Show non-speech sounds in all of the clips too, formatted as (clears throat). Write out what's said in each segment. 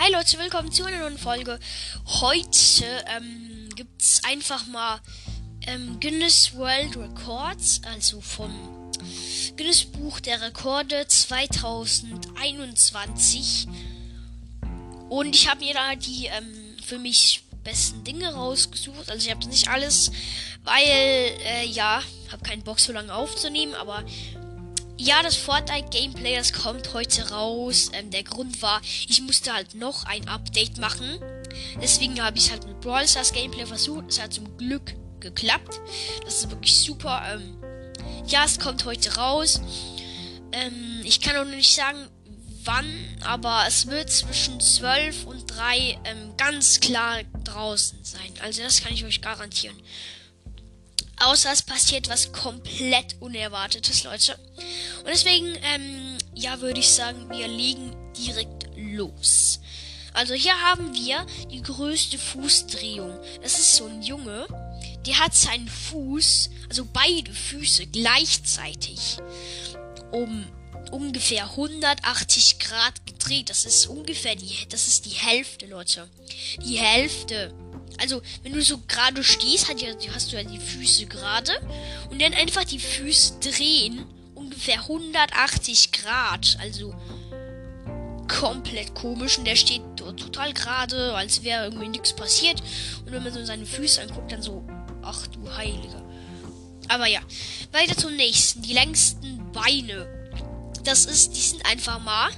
Hi Leute, willkommen zu einer neuen Folge. Heute ähm, gibt es einfach mal ähm, Guinness World Records, also vom Guinness Buch der Rekorde 2021. Und ich habe mir da die ähm, für mich besten Dinge rausgesucht. Also ich habe nicht alles, weil, äh, ja, habe keinen Bock so lange aufzunehmen, aber ja, das Fortnite-Gameplay, das kommt heute raus. Ähm, der Grund war, ich musste halt noch ein Update machen. Deswegen habe ich halt mit Brawl Stars Gameplay versucht. Es hat zum Glück geklappt. Das ist wirklich super. Ähm, ja, es kommt heute raus. Ähm, ich kann auch noch nicht sagen, wann, aber es wird zwischen 12 und 3 ähm, ganz klar draußen sein. Also das kann ich euch garantieren. Außer es passiert was komplett Unerwartetes, Leute. Und deswegen, ähm, ja, würde ich sagen, wir legen direkt los. Also hier haben wir die größte Fußdrehung. Das ist so ein Junge, der hat seinen Fuß, also beide Füße gleichzeitig um ungefähr 180 Grad gedreht. Das ist ungefähr die, das ist die Hälfte, Leute. Die Hälfte also, wenn du so gerade stehst, hast du ja die Füße gerade. Und dann einfach die Füße drehen. Ungefähr 180 Grad. Also komplett komisch. Und der steht total gerade, als wäre irgendwie nichts passiert. Und wenn man so seine Füße anguckt, dann so, ach du Heilige. Aber ja, weiter zum nächsten. Die längsten Beine. Das ist, die sind einfach mal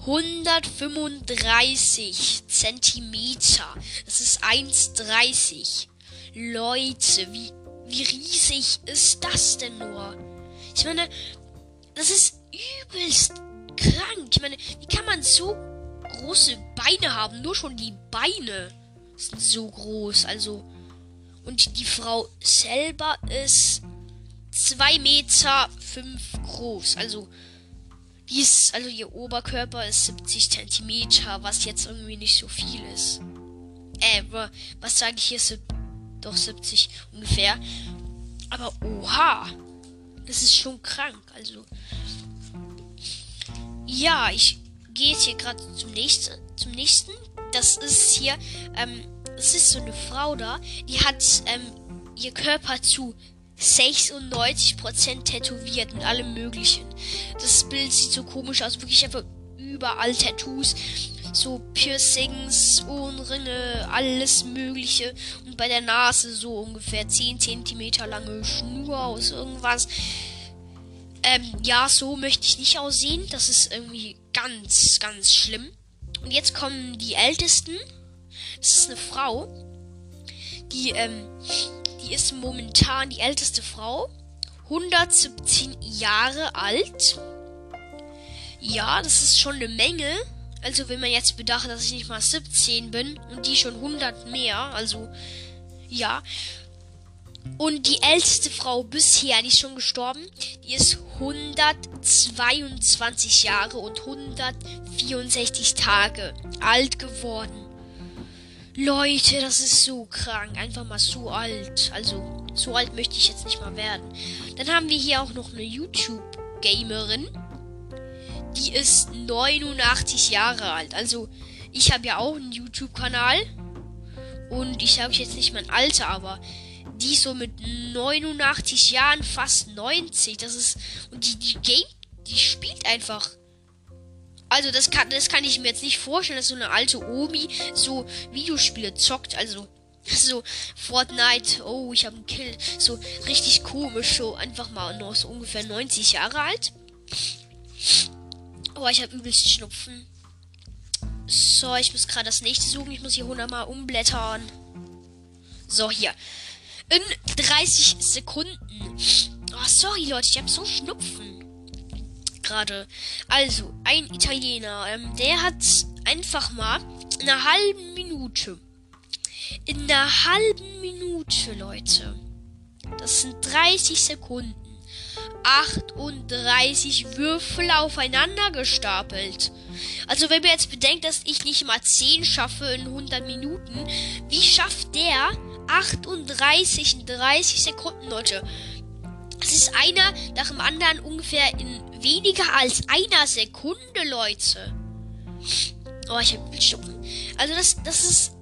135 Zentimeter. Das ist 1,30. Leute, wie, wie riesig ist das denn nur? Ich meine, das ist übelst krank. Ich meine, wie kann man so große Beine haben? Nur schon die Beine sind so groß. Also, und die Frau selber ist 2 Meter 5 groß. Also, die ist, also ihr Oberkörper ist 70 Zentimeter, was jetzt irgendwie nicht so viel ist. Äh, was sage ich hier? Doch 70 ungefähr. Aber oha, das ist schon krank. Also, ja, ich gehe jetzt hier gerade zum nächsten, zum nächsten. Das ist hier, ähm, es ist so eine Frau da, die hat ähm, ihr Körper zu 96% tätowiert und allem möglichen. Das Bild sieht so komisch aus, wirklich einfach überall Tattoos. So Piercings, Ohrenringe, alles mögliche. Und bei der Nase so ungefähr 10 cm lange Schnur aus irgendwas. Ähm, ja, so möchte ich nicht aussehen. Das ist irgendwie ganz, ganz schlimm. Und jetzt kommen die Ältesten. Das ist eine Frau, die, ähm, die ist momentan die älteste Frau. 117 Jahre alt. Ja, das ist schon eine Menge. Also wenn man jetzt bedacht, dass ich nicht mal 17 bin und die schon 100 mehr. Also ja. Und die älteste Frau bisher, die ist schon gestorben, die ist 122 Jahre und 164 Tage alt geworden. Leute, das ist so krank. Einfach mal so alt. Also, so alt möchte ich jetzt nicht mal werden. Dann haben wir hier auch noch eine YouTube-Gamerin. Die ist 89 Jahre alt. Also, ich habe ja auch einen YouTube-Kanal. Und ich sage jetzt nicht mein Alter, aber die so mit 89 Jahren, fast 90. Das ist. Und die, die Game, die spielt einfach also das kann, das kann ich mir jetzt nicht vorstellen, dass so eine alte Omi so Videospiele zockt. Also so Fortnite, oh, ich habe einen Kill. So richtig komisch, so einfach mal noch so ungefähr 90 Jahre alt. Oh, ich habe übelst Schnupfen. So, ich muss gerade das nächste suchen. Ich muss hier 100 Mal umblättern. So, hier. In 30 Sekunden. Oh, sorry, Leute, ich habe so Schnupfen gerade. Also, ein Italiener, ähm, der hat einfach mal in einer halben Minute. In einer halben Minute, Leute. Das sind 30 Sekunden. 38 Würfel aufeinander gestapelt. Also wenn man jetzt bedenkt, dass ich nicht mal 10 schaffe in 100 Minuten, wie schafft der 38 in 30 Sekunden, Leute? Es ist einer nach dem anderen ungefähr in weniger als einer Sekunde, Leute. Oh, ich habe Bildstoppen. Also das, das ist,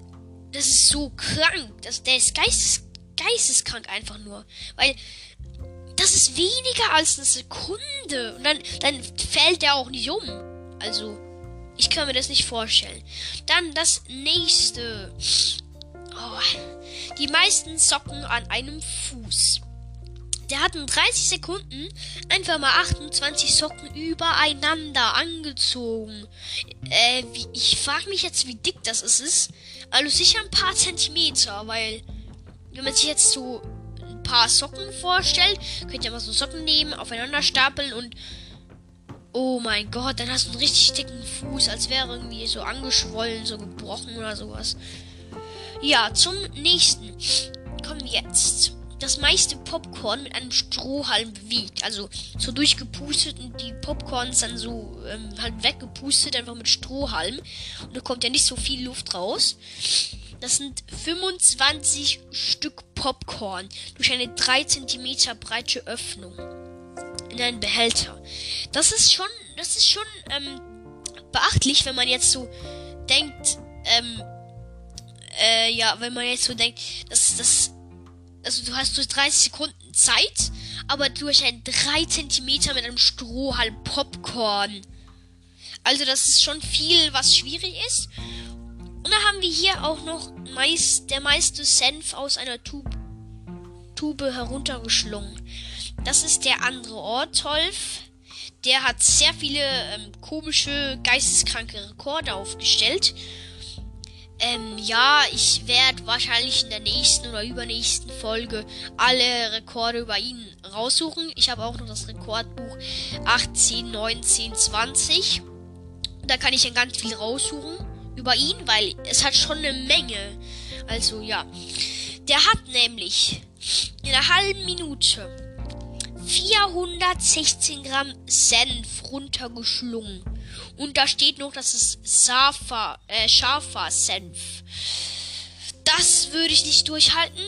das ist so krank. Das, der ist geistes, geisteskrank einfach nur. Weil das ist weniger als eine Sekunde. Und dann, dann fällt er auch nicht um. Also, ich kann mir das nicht vorstellen. Dann das nächste. Oh, die meisten Socken an einem Fuß. Der hat in 30 Sekunden einfach mal 28 Socken übereinander angezogen. Äh, wie, ich frage mich jetzt, wie dick das ist. Also sicher ein paar Zentimeter, weil wenn man sich jetzt so ein paar Socken vorstellt, könnt ihr mal so Socken nehmen, aufeinander stapeln und Oh mein Gott, dann hast du einen richtig dicken Fuß, als wäre irgendwie so angeschwollen, so gebrochen oder sowas. Ja, zum nächsten. Kommen wir jetzt das meiste Popcorn mit einem Strohhalm bewegt. Also so durchgepustet und die Popcorns dann so ähm, halt weggepustet, einfach mit Strohhalm. Und da kommt ja nicht so viel Luft raus. Das sind 25 Stück Popcorn durch eine 3 cm breite Öffnung in einen Behälter. Das ist schon, das ist schon ähm, beachtlich, wenn man jetzt so denkt, ähm, äh, ja, wenn man jetzt so denkt, dass das also du hast durch 30 Sekunden Zeit, aber durch ein 3 cm mit einem Strohhalm Popcorn. Also das ist schon viel, was schwierig ist. Und dann haben wir hier auch noch meist, der meiste Senf aus einer Tube, Tube heruntergeschlungen. Das ist der andere Ortolf. Der hat sehr viele ähm, komische, geisteskranke Rekorde aufgestellt. Ähm, ja, ich werde wahrscheinlich in der nächsten oder übernächsten Folge alle Rekorde über ihn raussuchen. Ich habe auch noch das Rekordbuch 18, 19, 20. Da kann ich dann ganz viel raussuchen über ihn, weil es hat schon eine Menge. Also ja. Der hat nämlich in einer halben Minute 416 Gramm Senf runtergeschlungen. Und da steht noch, dass es Safa, äh, scharfer Senf. Das würde ich nicht durchhalten.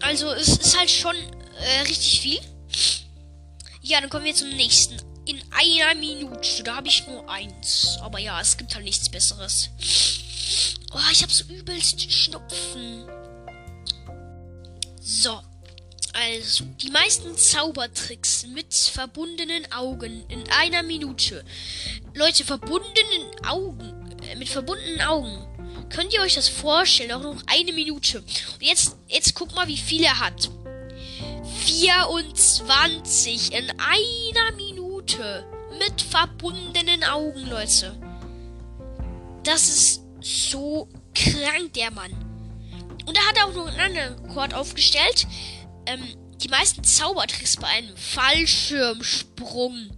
Also es ist halt schon äh, richtig viel. Ja, dann kommen wir zum nächsten. In einer Minute. Da habe ich nur eins. Aber ja, es gibt halt nichts Besseres. Oh, ich habe so übelst Schnupfen. So. Also, die meisten Zaubertricks mit verbundenen Augen in einer Minute. Leute, verbundenen Augen, äh, mit verbundenen Augen. Könnt ihr euch das vorstellen? Auch noch eine Minute. Und jetzt, jetzt guck mal, wie viel er hat. 24 in einer Minute. Mit verbundenen Augen, Leute. Das ist so krank, der Mann. Und da hat er auch noch einen anderen Rekord aufgestellt ähm, die meisten Zaubertricks bei einem Fallschirmsprung.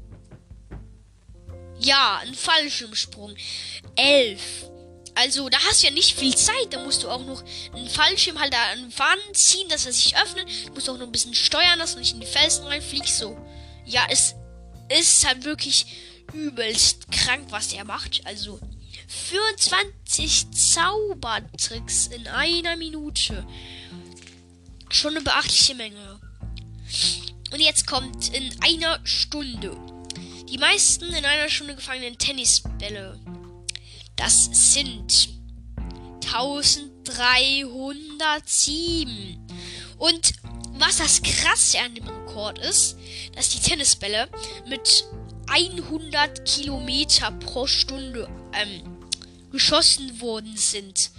Ja, ein Fallschirmsprung. Elf. Also, da hast du ja nicht viel Zeit. Da musst du auch noch einen Fallschirm halt an Fahnen ziehen, dass er sich öffnet. Du musst auch noch ein bisschen steuern, dass du nicht in die Felsen reinfliegst. So. Ja, es ist halt wirklich übelst krank, was er macht. Also, 24 Zaubertricks in einer Minute. Schon eine beachtliche Menge. Und jetzt kommt in einer Stunde. Die meisten in einer Stunde gefangenen Tennisbälle. Das sind 1307. Und was das krasse an dem Rekord ist, dass die Tennisbälle mit 100 Kilometer pro Stunde ähm, geschossen worden sind.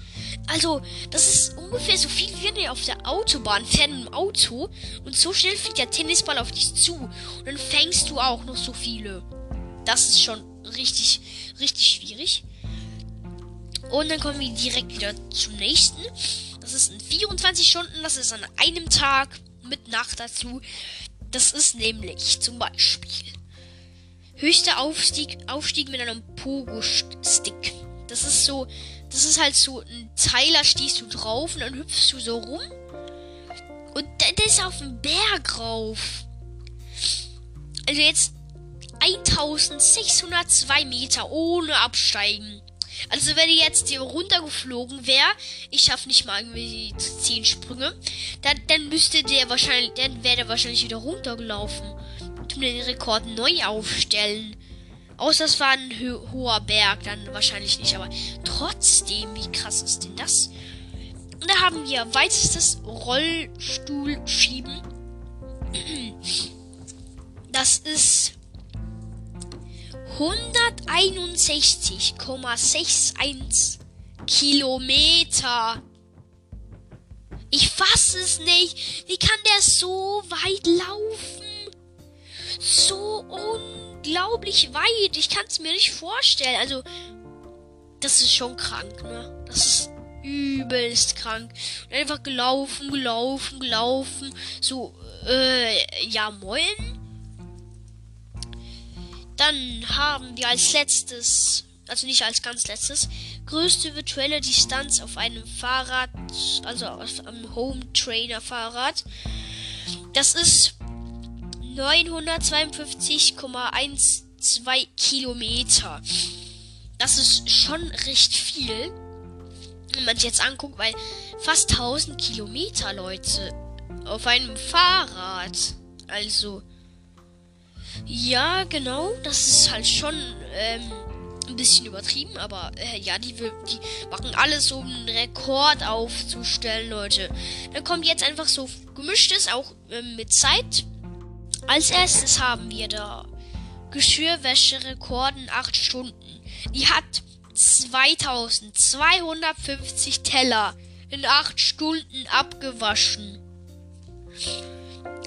Also, das ist ungefähr so viel, wie wenn ihr auf der Autobahn fährt im Auto und so schnell fliegt der Tennisball auf dich zu und dann fängst du auch noch so viele. Das ist schon richtig, richtig schwierig. Und dann kommen wir direkt wieder zum nächsten. Das ist in 24 Stunden, das ist an einem Tag mit Nacht dazu. Das ist nämlich zum Beispiel höchster Aufstieg, Aufstieg mit einem Pogo-Stick. Das ist so, das ist halt so ein Zeiler, stehst du drauf und dann hüpfst du so rum. Und der ist auf dem Berg rauf. Also jetzt 1602 Meter ohne Absteigen. Also wenn ich jetzt hier runtergeflogen wäre, ich schaffe nicht mal irgendwie 10 Sprünge, dann, dann müsste der wahrscheinlich, dann wäre der wahrscheinlich wieder runtergelaufen. Und den Rekord neu aufstellen. Außer es war ein ho hoher Berg, dann wahrscheinlich nicht. Aber trotzdem, wie krass ist denn das? Und da haben wir weitestes Rollstuhlschieben. Das ist 161,61 Kilometer. Ich fasse es nicht. Wie kann der so weit laufen? So unglaublich weit. Ich kann es mir nicht vorstellen. Also, das ist schon krank, ne? Das ist übelst krank. Und einfach gelaufen, gelaufen, gelaufen. So, äh, ja, moin. Dann haben wir als letztes, also nicht als ganz letztes, größte virtuelle Distanz auf einem Fahrrad, also auf einem Home Trainer Fahrrad. Das ist 952,12 Kilometer. Das ist schon recht viel, wenn man sich jetzt anguckt, weil fast 1000 Kilometer, Leute, auf einem Fahrrad. Also, ja, genau. Das ist halt schon ähm, ein bisschen übertrieben, aber äh, ja, die, die machen alles, um einen Rekord aufzustellen, Leute. Dann kommt jetzt einfach so gemischtes, auch äh, mit Zeit. Als erstes haben wir da Geschirrwäsche-Rekorden 8 Stunden. Die hat 2250 Teller in 8 Stunden abgewaschen.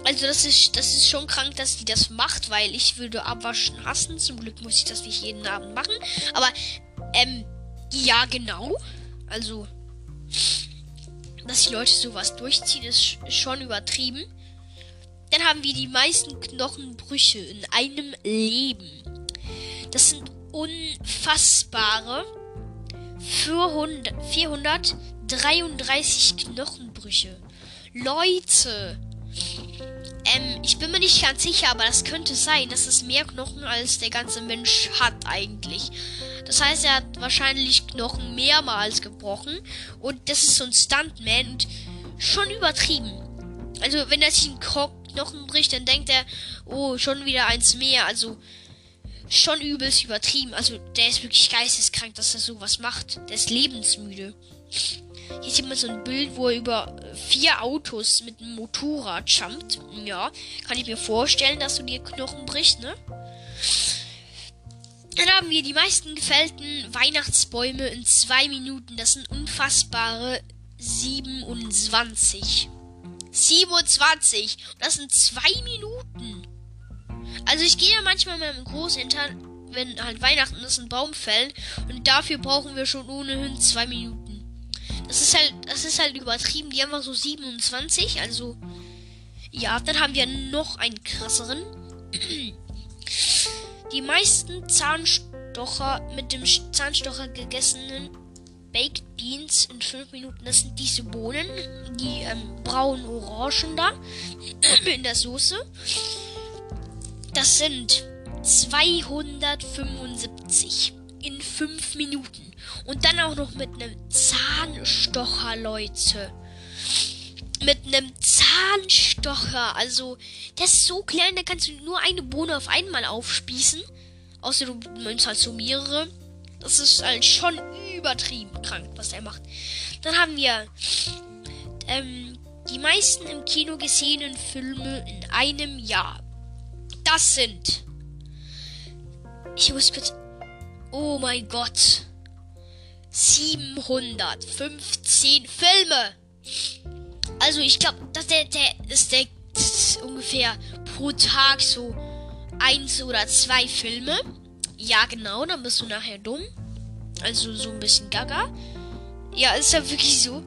Also das ist, das ist schon krank, dass die das macht, weil ich würde abwaschen hassen. Zum Glück muss ich das nicht jeden Abend machen. Aber, ähm, ja, genau. Also, dass die Leute sowas durchziehen, ist schon übertrieben. Dann haben wir die meisten Knochenbrüche in einem Leben. Das sind unfassbare 400, 433 Knochenbrüche. Leute, ähm, ich bin mir nicht ganz sicher, aber das könnte sein, dass es mehr Knochen als der ganze Mensch hat eigentlich. Das heißt, er hat wahrscheinlich Knochen mehrmals gebrochen und das ist so ein Stuntman und schon übertrieben. Also, wenn er sich einen Knochen bricht, dann denkt er, oh, schon wieder eins mehr. Also, schon übelst übertrieben. Also, der ist wirklich geisteskrank, dass er sowas macht. Der ist lebensmüde. Hier sieht man so ein Bild, wo er über vier Autos mit einem Motorrad jumpt. Ja, kann ich mir vorstellen, dass du dir Knochen brichst, ne? Dann haben wir die meisten gefällten Weihnachtsbäume in zwei Minuten. Das sind unfassbare 27. 27. Das sind zwei Minuten. Also ich gehe ja manchmal mit meinem Großeltern, wenn halt Weihnachten ist, einen Baum fällen. Und dafür brauchen wir schon ohnehin zwei Minuten. Das ist halt, das ist halt übertrieben. Die haben einfach so 27. Also, ja, dann haben wir noch einen krasseren. Die meisten Zahnstocher mit dem Zahnstocher gegessenen Baked Beans in 5 Minuten. Das sind diese Bohnen, die ähm, braunen Orangen da (clears throat) in der Soße. Das sind 275 in 5 Minuten. Und dann auch noch mit einem Zahnstocher, Leute. Mit einem Zahnstocher. Also, der ist so klein, da kannst du nur eine Bohne auf einmal aufspießen. Außer du nimmst halt so mehrere. Das ist halt schon übertrieben krank, was er macht. Dann haben wir ähm, die meisten im Kino gesehenen Filme in einem Jahr. Das sind. Ich muss kurz. Oh mein Gott. 715 Filme. Also ich glaube, dass der, der ist der ist ungefähr pro Tag so eins oder zwei Filme. Ja, genau, dann bist du nachher dumm. Also so ein bisschen gaga. Ja, ist ja wirklich so.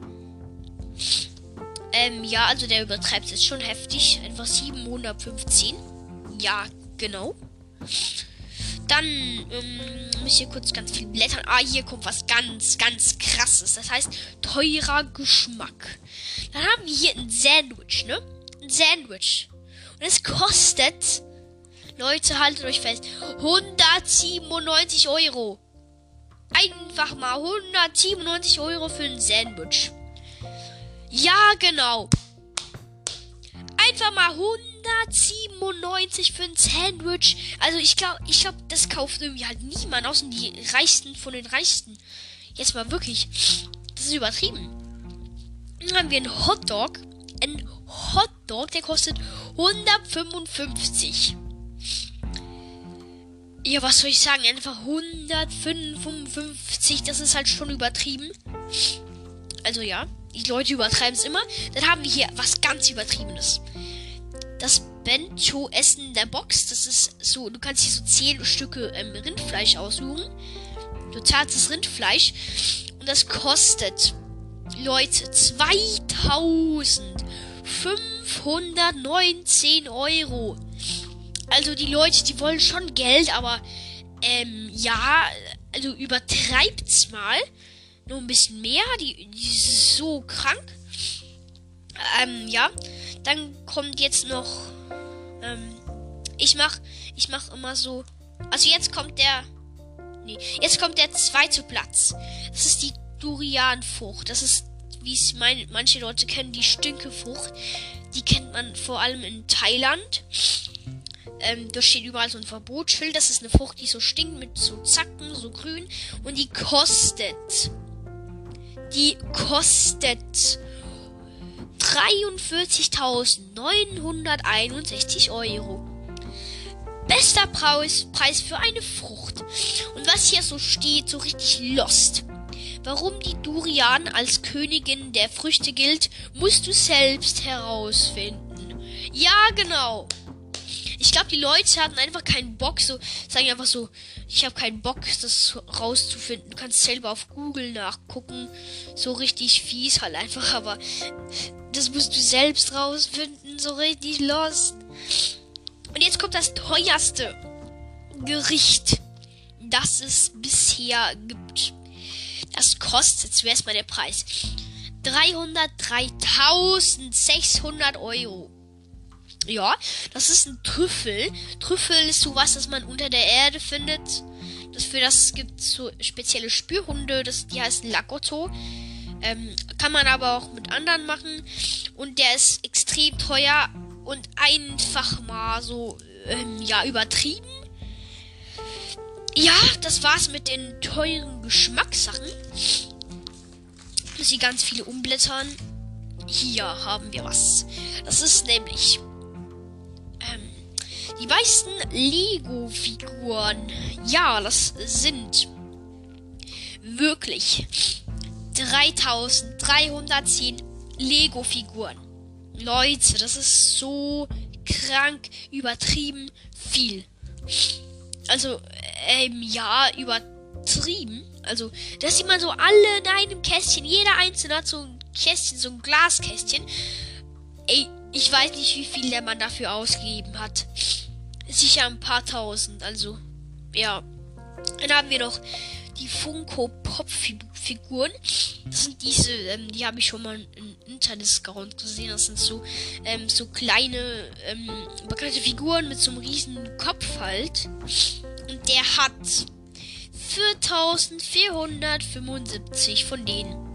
Ähm, ja, also der übertreibt es schon heftig. Einfach 715. Ja, genau. Dann ähm, muss ich hier kurz ganz viel blättern. Ah, hier kommt was ganz, ganz krasses. Das heißt, teurer Geschmack. Dann haben wir hier ein Sandwich, ne? Ein Sandwich. Und es kostet, Leute, haltet euch fest, 197 Euro. Einfach mal 197 Euro für ein Sandwich. Ja, genau. Einfach mal 100 197 für ein Sandwich. Also ich glaube, ich glaube, das kauft irgendwie halt niemand, außer die Reichsten von den Reichsten. Jetzt mal wirklich. Das ist übertrieben. Dann haben wir einen Hotdog. Ein Hotdog, der kostet 155. Ja, was soll ich sagen? Einfach 155. Das ist halt schon übertrieben. Also ja, die Leute übertreiben es immer. Dann haben wir hier was ganz Übertriebenes. Das Bento-Essen der Box. Das ist so, du kannst hier so 10 Stücke ähm, Rindfleisch aussuchen. Zahlst das Rindfleisch. Und das kostet, Leute, 2519 Euro. Also die Leute, die wollen schon Geld, aber ähm, ja, also übertreibt's mal. Nur ein bisschen mehr. Die, die ist so krank. Ähm, ja. Dann kommt jetzt noch. Ähm, ich mach, ich mach immer so. Also jetzt kommt der. Nee, jetzt kommt der zweite Platz. Das ist die Durianfrucht. Das ist, wie es manche Leute kennen, die Stinkefrucht. Die kennt man vor allem in Thailand. Ähm, da steht überall so ein Verbotsschild. Das ist eine Frucht, die so stinkt mit so Zacken, so grün. Und die kostet. Die kostet 43.961 Euro. Bester Preis, Preis für eine Frucht. Und was hier so steht, so richtig lost. Warum die Durian als Königin der Früchte gilt, musst du selbst herausfinden. Ja, genau. Ich glaube, die Leute hatten einfach keinen Bock, so sagen einfach so, ich habe keinen Bock, das rauszufinden. Du kannst selber auf Google nachgucken. So richtig fies halt einfach, aber das musst du selbst rausfinden, so richtig lost. Und jetzt kommt das teuerste Gericht, das es bisher gibt. Das kostet zuerst mal der Preis. 303.600 Euro. Ja, das ist ein Trüffel. Trüffel ist sowas, das man unter der Erde findet. Das für das gibt so spezielle Spürhunde, das, die heißen Lakotto. Ähm, kann man aber auch mit anderen machen. Und der ist extrem teuer und einfach mal so, ähm, ja, übertrieben. Ja, das war's mit den teuren Geschmackssachen. Ich ganz viele umblättern. Hier haben wir was. Das ist nämlich die meisten Lego-Figuren, ja, das sind wirklich 3310 Lego-Figuren. Leute, das ist so krank übertrieben viel. Also, ähm, ja, übertrieben. Also, das sieht man so alle in einem Kästchen. Jeder einzelne hat so ein Kästchen, so ein Glaskästchen. Ey, ich weiß nicht, wie viel der Mann dafür ausgegeben hat sicher ein paar tausend. Also, ja. Dann haben wir noch die Funko Pop Figuren. Das sind diese, ähm, die habe ich schon mal im Internet-Account gesehen. Das sind so, ähm, so kleine, ähm, bekannte Figuren mit so einem riesen Kopf halt. Und der hat 4475 von denen.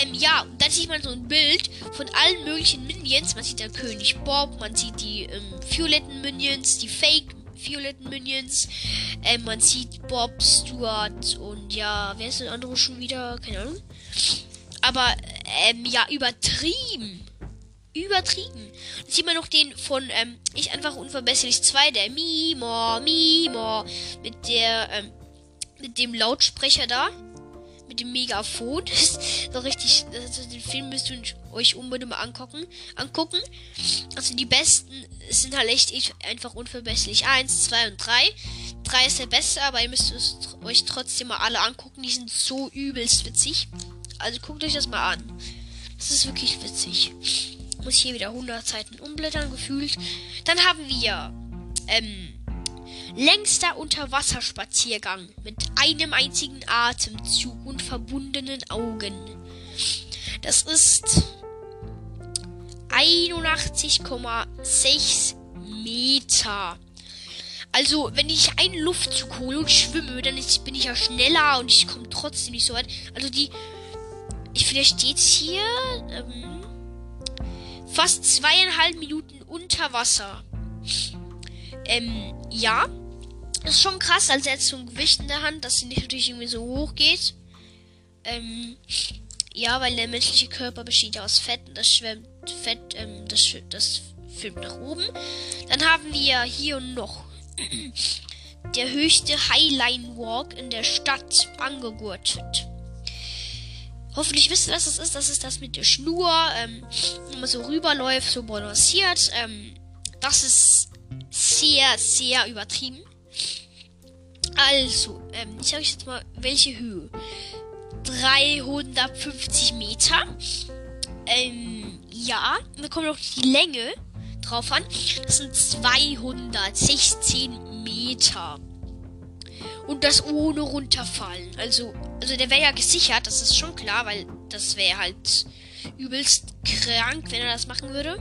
Ähm, ja, und dann sieht man so ein Bild von allen möglichen Minions. Man sieht den König Bob, man sieht die ähm, violetten Minions, die Fake violetten Minions. Ähm, man sieht Bob, Stuart und ja, wer ist der andere schon wieder? Keine Ahnung. Aber, ähm, ja, übertrieben. Übertrieben. Dann sieht man noch den von, ähm, ich einfach unverbesserlich 2, der Mimo, Mimo, mit der, ähm, mit dem Lautsprecher da mit dem Megafon. so (laughs) richtig, also den Film müsst ihr euch unbedingt mal angucken. angucken. Also die besten sind halt echt einfach unverbesserlich. Eins, zwei und drei. Drei ist der beste, aber ihr müsst es euch trotzdem mal alle angucken. Die sind so übelst witzig. Also guckt euch das mal an. Das ist wirklich witzig. Muss hier wieder 100 Seiten umblättern, gefühlt. Dann haben wir, ähm, Längster Unterwasserspaziergang mit einem einzigen Atemzug und verbundenen Augen. Das ist 81,6 Meter. Also, wenn ich einen Luftzug hole und schwimme, dann ist, bin ich ja schneller und ich komme trotzdem nicht so weit. Also die. Ich vielleicht steht hier. Ähm, fast zweieinhalb Minuten unter Wasser. Ähm, ja. Ist schon krass, als er jetzt so ein Gewicht in der Hand, dass sie nicht natürlich irgendwie so hoch geht. Ähm, ja, weil der menschliche Körper besteht aus Fett und das schwimmt Fett, ähm, das, das schwimmt nach oben. Dann haben wir hier noch (clears throat) der höchste Highline Walk in der Stadt angegurtet. Hoffentlich wisst ihr, was das ist. Das ist das mit der Schnur, ähm, wo man so rüberläuft, so balanciert. Ähm, das ist sehr, sehr übertrieben. Also, ähm, ich sage euch jetzt mal, welche Höhe. 350 Meter. Ähm, ja, da kommt noch die Länge drauf an. Das sind 216 Meter. Und das ohne runterfallen. Also, also der wäre ja gesichert, das ist schon klar, weil das wäre halt übelst krank, wenn er das machen würde.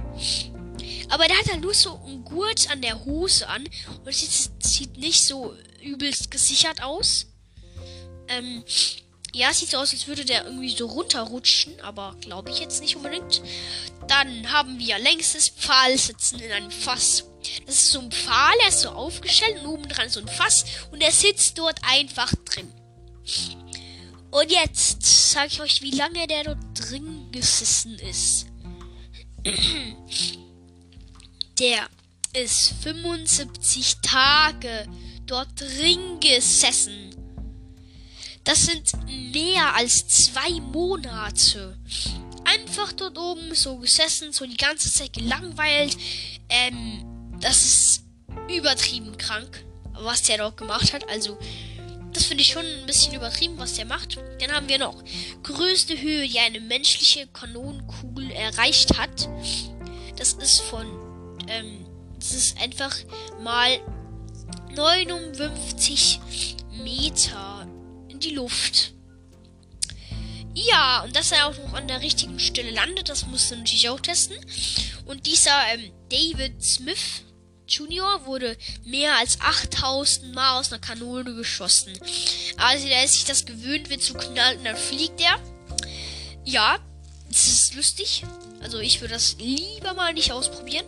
Aber der hat halt nur so einen Gurt an der Hose an und es sieht, sieht nicht so übelst gesichert aus. Ähm, ja, sieht so aus, als würde der irgendwie so runterrutschen, aber glaube ich jetzt nicht unbedingt. Dann haben wir längstes Pfahlsitzen in einem Fass. Das ist so ein Pfahl, der ist so aufgestellt und oben dran so ein Fass und er sitzt dort einfach drin. Und jetzt sage ich euch, wie lange der dort drin gesessen ist. (clears throat) Der ist 75 Tage dort drin gesessen. Das sind mehr als zwei Monate. Einfach dort oben so gesessen, so die ganze Zeit gelangweilt. Ähm, das ist übertrieben krank, was der dort gemacht hat. Also, das finde ich schon ein bisschen übertrieben, was der macht. Dann haben wir noch größte Höhe, die eine menschliche Kanonenkugel erreicht hat. Das ist von, ähm, das ist einfach mal 59 Meter in die Luft. Ja, und dass er auch noch an der richtigen Stelle landet, das musst du natürlich auch testen. Und dieser ähm, David Smith, Junior wurde mehr als 8000 Mal aus einer Kanone geschossen. Also der ist sich das gewöhnt, es so knallt und dann fliegt er. Ja, das ist lustig. Also ich würde das lieber mal nicht ausprobieren.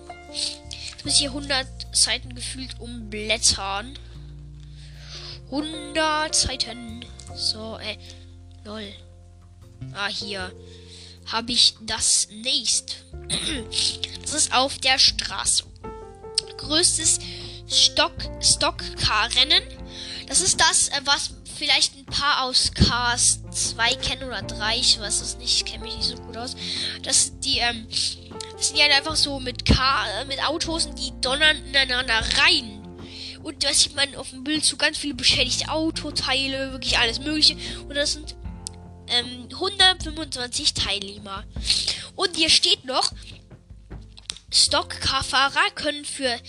Jetzt muss ich hier 100 Seiten gefühlt umblättern. 100 Seiten. So, äh, lol. Ah, hier habe ich das nächst. (clears throat) Das ist auf der Straße größtes Stock Stockcar-Rennen. Das ist das, äh, was vielleicht ein paar aus Cars 2 kennen oder 3. Ich weiß es nicht, ich kenne mich nicht so gut aus. Das sind die, ähm, das sind ja halt einfach so mit Car, äh, mit Autos und die donnern ineinander rein. Und da sieht man auf dem Bild so ganz viele beschädigte Autoteile, wirklich alles mögliche. Und das sind ähm, 125 Teilnehmer. Und hier steht noch, Stockcar-Fahrer können für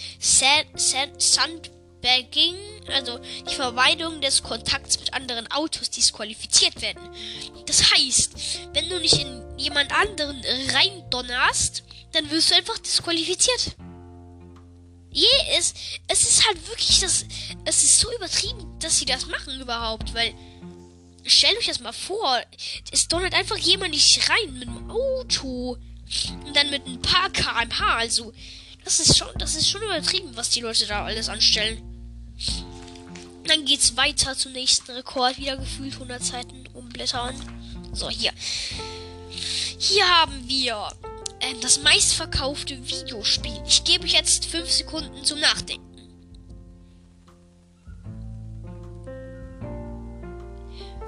Sandbagging, also die Vermeidung des Kontakts mit anderen Autos, disqualifiziert werden. Das heißt, wenn du nicht in jemand anderen reindonnerst, dann wirst du einfach disqualifiziert. Je, es, es ist halt wirklich das, es ist so übertrieben, dass sie das machen überhaupt, weil stellt euch das mal vor, es donnert einfach jemand nicht rein mit dem Auto. Und dann mit ein paar kmh. Also, das ist schon, das ist schon übertrieben, was die Leute da alles anstellen. Dann geht's weiter zum nächsten Rekord. Wieder gefühlt 100 Seiten umblättern. So, hier. Hier haben wir äh, das meistverkaufte Videospiel. Ich gebe euch jetzt 5 Sekunden zum Nachdenken.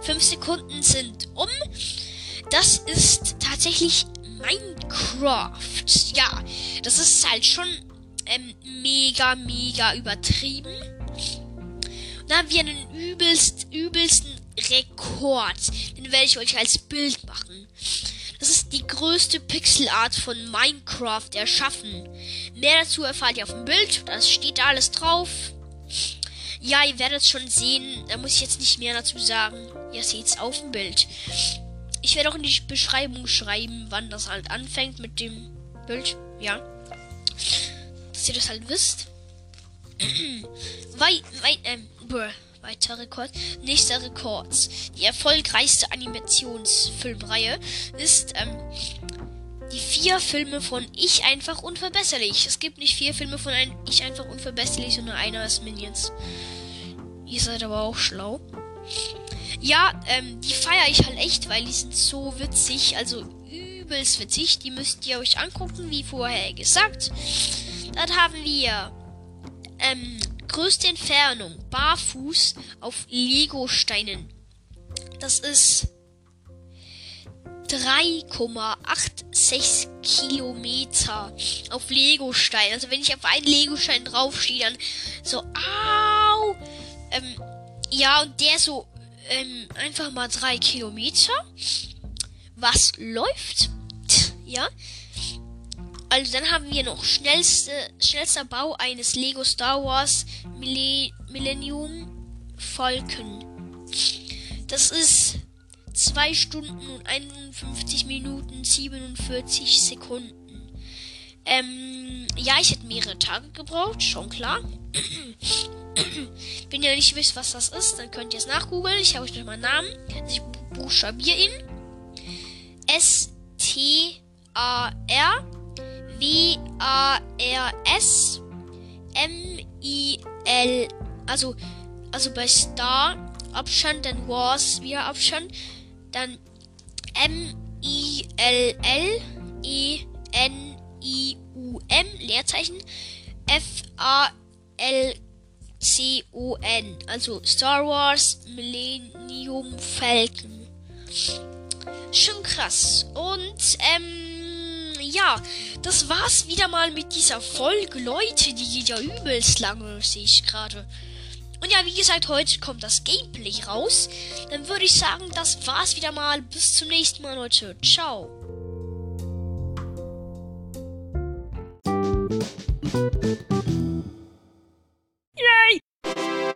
Fünf Sekunden sind um. Das ist tatsächlich Minecraft. Ja, das ist halt schon ähm, mega, mega übertrieben. Da haben wir einen übelst, übelsten Rekord. Den werde ich euch als Bild machen. Das ist die größte Pixelart von Minecraft erschaffen. Mehr dazu erfahrt ihr auf dem Bild. Das steht da alles drauf. Ja, ihr werdet es schon sehen. Da muss ich jetzt nicht mehr dazu sagen. Ihr seht es auf dem Bild. Ich werde auch in die Beschreibung schreiben, wann das halt anfängt mit dem Bild. Ja. Dass ihr das halt wisst. (clears throat) wei, wei, ähm, weiter Rekord. Nächster Rekord. Die erfolgreichste Animationsfilmreihe ist, ähm, die vier Filme von Ich einfach unverbesserlich. Es gibt nicht vier Filme von ein Ich einfach unverbesserlich, sondern einer ist Minions. Ihr seid aber auch schlau. Ja, ähm, die feiere ich halt echt, weil die sind so witzig. Also übelst witzig. Die müsst ihr euch angucken, wie vorher gesagt. Dann haben wir ähm, größte Entfernung barfuß auf Lego-Steinen. Das ist 3,86 Kilometer auf Legostein. Also wenn ich auf einen Legostein draufstehe, dann so, au. Ähm, ja, und der so ähm, einfach mal drei Kilometer. Was läuft? Ja. Also dann haben wir noch schnellste, schnellster Bau eines Lego Star Wars Millennium Falcon. Das ist 2 Stunden und 51 Minuten 47 Sekunden. Ähm, ja, ich hätte mehrere Tage gebraucht, schon klar. Wenn ihr nicht wisst, was das ist, dann könnt ihr es nachgoogeln. Ich habe euch noch mal einen Namen. Ich buchstabiere ihn. S-T-A-R W-A-R-S M-I-L. Also, also bei Star Abstand, dann Wars wieder Abstand. Dann M-I-L-L-E-N-I-U-M, Leerzeichen, F-A-L-C-O-N. Also Star Wars Millennium Falcon. Schon krass. Und, ähm, äh, ja, das war's wieder mal mit dieser Folge, Leute. Die geht ja übelst lange, sehe ich gerade. Und ja, wie gesagt, heute kommt das Gameplay raus. Dann würde ich sagen, das war's wieder mal. Bis zum nächsten Mal, Leute. Ciao.